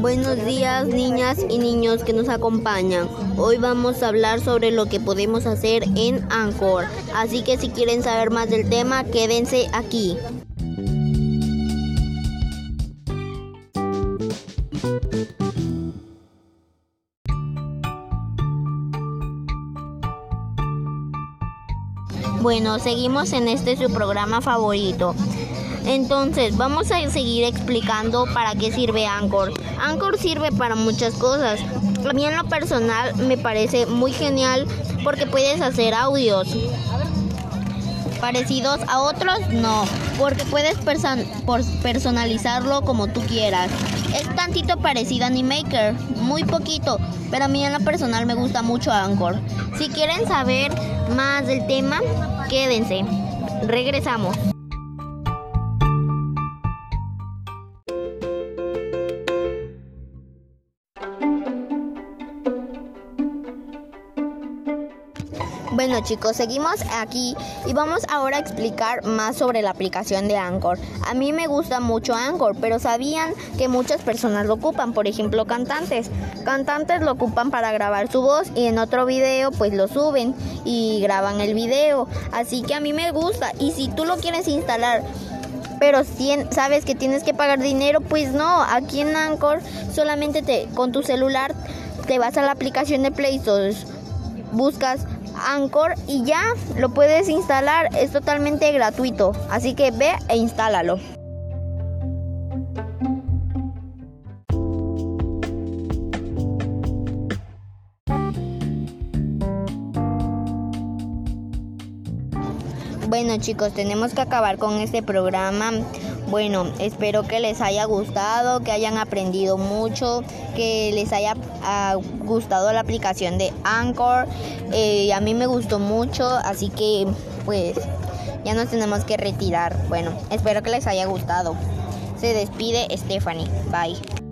Buenos días niñas y niños que nos acompañan. Hoy vamos a hablar sobre lo que podemos hacer en Anchor. Así que si quieren saber más del tema, quédense aquí. Bueno, seguimos en este su programa favorito. Entonces, vamos a seguir explicando para qué sirve Anchor. Anchor sirve para muchas cosas. A mí en lo personal me parece muy genial porque puedes hacer audios. Parecidos a otros, no, porque puedes personalizarlo como tú quieras. Es tantito parecido a Animaker, muy poquito, pero a mí en lo personal me gusta mucho Anchor. Si quieren saber más del tema, quédense. Regresamos. Bueno chicos, seguimos aquí y vamos ahora a explicar más sobre la aplicación de Anchor. A mí me gusta mucho Anchor, pero sabían que muchas personas lo ocupan, por ejemplo cantantes. Cantantes lo ocupan para grabar su voz y en otro video pues lo suben y graban el video. Así que a mí me gusta y si tú lo quieres instalar pero sabes que tienes que pagar dinero, pues no, aquí en Anchor solamente te con tu celular te vas a la aplicación de Play Store, buscas Anchor y ya lo puedes instalar, es totalmente gratuito, así que ve e instálalo. Bueno chicos, tenemos que acabar con este programa. Bueno, espero que les haya gustado, que hayan aprendido mucho, que les haya ah, gustado la aplicación de Anchor. Eh, a mí me gustó mucho, así que pues ya nos tenemos que retirar. Bueno, espero que les haya gustado. Se despide Stephanie. Bye.